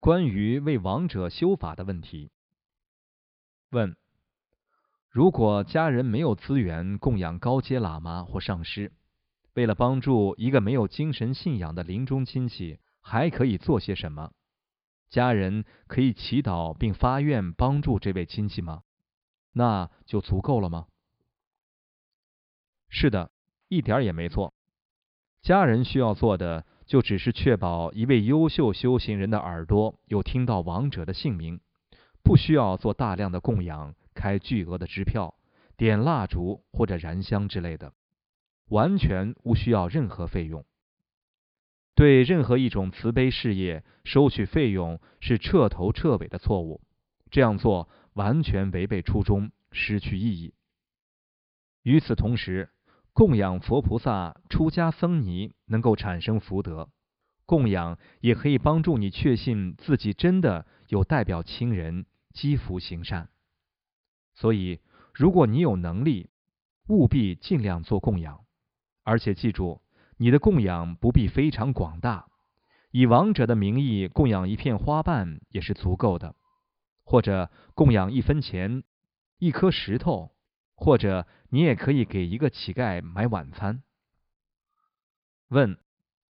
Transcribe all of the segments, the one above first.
关于为亡者修法的问题。问：如果家人没有资源供养高阶喇嘛或上师，为了帮助一个没有精神信仰的临终亲戚，还可以做些什么？家人可以祈祷并发愿帮助这位亲戚吗？那就足够了吗？是的，一点也没错。家人需要做的。就只是确保一位优秀修行人的耳朵有听到亡者的姓名，不需要做大量的供养、开巨额的支票、点蜡烛或者燃香之类的，完全无需要任何费用。对任何一种慈悲事业收取费用是彻头彻尾的错误，这样做完全违背初衷，失去意义。与此同时，供养佛菩萨、出家僧尼能够产生福德，供养也可以帮助你确信自己真的有代表亲人积福行善。所以，如果你有能力，务必尽量做供养，而且记住，你的供养不必非常广大，以亡者的名义供养一片花瓣也是足够的，或者供养一分钱、一颗石头。或者你也可以给一个乞丐买晚餐。问：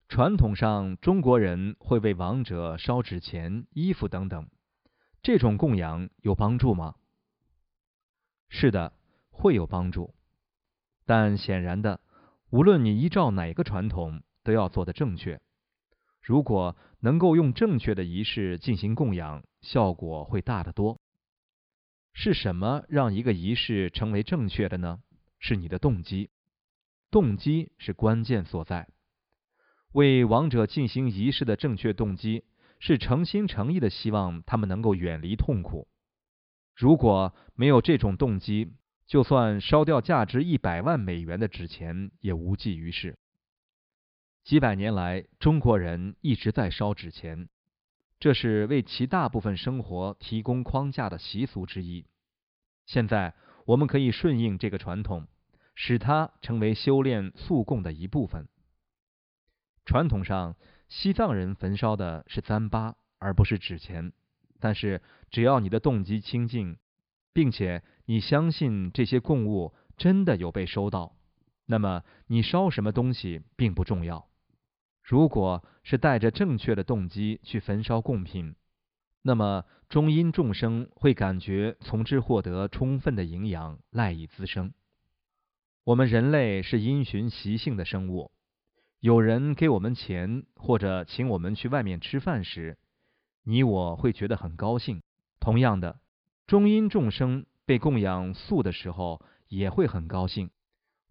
传统上中国人会为亡者烧纸钱、衣服等等，这种供养有帮助吗？是的，会有帮助。但显然的，无论你依照哪个传统，都要做的正确。如果能够用正确的仪式进行供养，效果会大得多。是什么让一个仪式成为正确的呢？是你的动机，动机是关键所在。为亡者进行仪式的正确动机是诚心诚意的希望他们能够远离痛苦。如果没有这种动机，就算烧掉价值一百万美元的纸钱也无济于事。几百年来，中国人一直在烧纸钱。这是为其大部分生活提供框架的习俗之一。现在，我们可以顺应这个传统，使它成为修炼素供的一部分。传统上，西藏人焚烧的是糌粑，而不是纸钱。但是，只要你的动机清净，并且你相信这些供物真的有被收到，那么你烧什么东西并不重要。如果是带着正确的动机去焚烧贡品，那么中阴众生会感觉从之获得充分的营养，赖以滋生。我们人类是因循习性的生物，有人给我们钱或者请我们去外面吃饭时，你我会觉得很高兴。同样的，中阴众生被供养素的时候也会很高兴，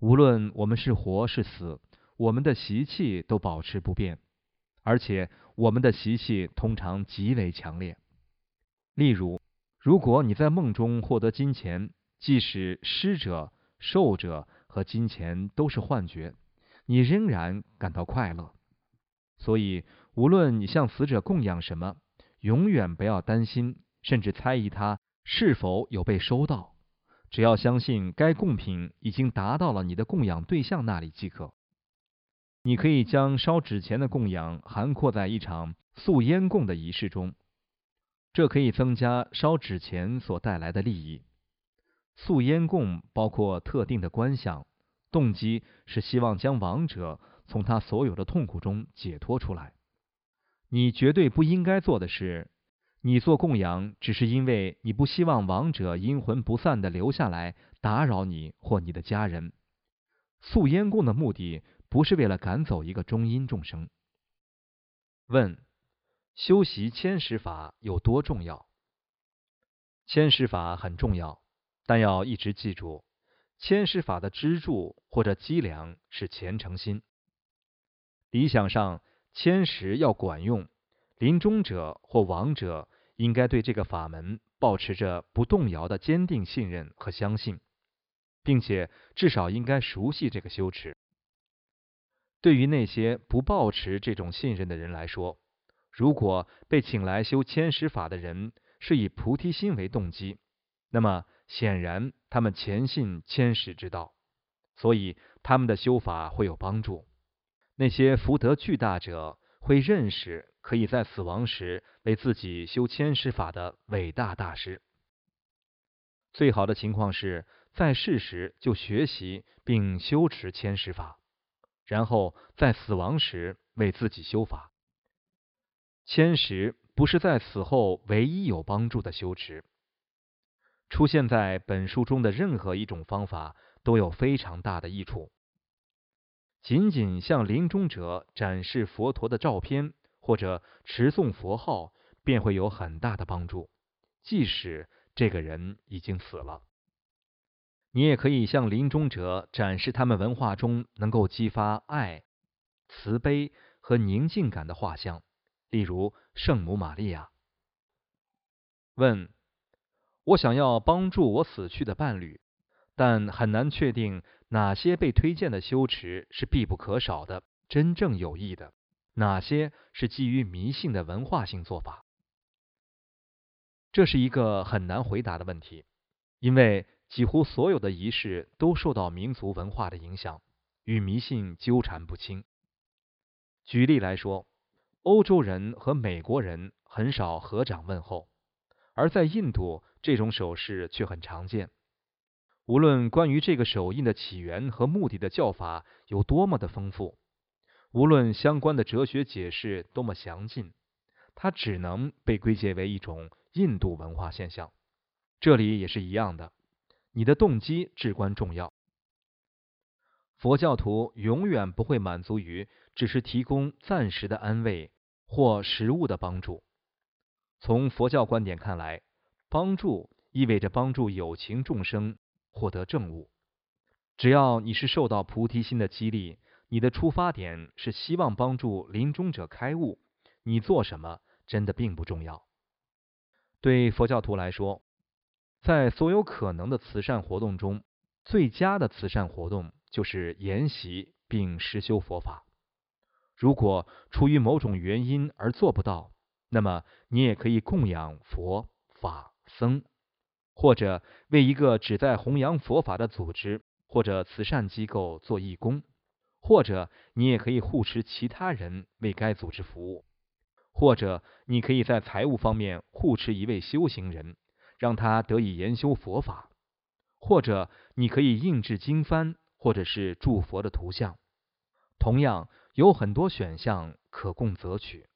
无论我们是活是死。我们的习气都保持不变，而且我们的习气通常极为强烈。例如，如果你在梦中获得金钱，即使施者、受者和金钱都是幻觉，你仍然感到快乐。所以，无论你向死者供养什么，永远不要担心，甚至猜疑他是否有被收到。只要相信该贡品已经达到了你的供养对象那里即可。你可以将烧纸钱的供养涵括在一场素烟供的仪式中，这可以增加烧纸钱所带来的利益。素烟供包括特定的观想，动机是希望将亡者从他所有的痛苦中解脱出来。你绝对不应该做的是，你做供养只是因为你不希望亡者阴魂不散的留下来打扰你或你的家人。素烟供的目的。不是为了赶走一个中阴众生。问：修习千实法有多重要？千实法很重要，但要一直记住，千实法的支柱或者脊梁是虔诚心。理想上，千实要管用，临终者或亡者应该对这个法门保持着不动摇的坚定信任和相信，并且至少应该熟悉这个修持。对于那些不抱持这种信任的人来说，如果被请来修千实法的人是以菩提心为动机，那么显然他们虔信千实之道，所以他们的修法会有帮助。那些福德巨大者会认识可以在死亡时为自己修千师法的伟大大师。最好的情况是在世时就学习并修持千师法，然后在死亡时为自己修法。千时不是在死后唯一有帮助的修持。出现在本书中的任何一种方法都有非常大的益处。仅仅向临终者展示佛陀的照片或者持诵佛号，便会有很大的帮助，即使这个人已经死了。你也可以向临终者展示他们文化中能够激发爱、慈悲和宁静感的画像，例如圣母玛利亚。问。我想要帮助我死去的伴侣，但很难确定哪些被推荐的修持是必不可少的、真正有益的，哪些是基于迷信的文化性做法。这是一个很难回答的问题，因为几乎所有的仪式都受到民族文化的影响，与迷信纠缠不清。举例来说，欧洲人和美国人很少合掌问候，而在印度。这种手势却很常见。无论关于这个手印的起源和目的的叫法有多么的丰富，无论相关的哲学解释多么详尽，它只能被归结为一种印度文化现象。这里也是一样的，你的动机至关重要。佛教徒永远不会满足于只是提供暂时的安慰或食物的帮助。从佛教观点看来。帮助意味着帮助有情众生获得正悟。只要你是受到菩提心的激励，你的出发点是希望帮助临终者开悟，你做什么真的并不重要。对佛教徒来说，在所有可能的慈善活动中，最佳的慈善活动就是研习并实修佛法。如果出于某种原因而做不到，那么你也可以供养佛法。僧，或者为一个旨在弘扬佛法的组织或者慈善机构做义工，或者你也可以护持其他人为该组织服务，或者你可以在财务方面护持一位修行人，让他得以研修佛法，或者你可以印制经幡或者是祝佛的图像。同样有很多选项可供择取。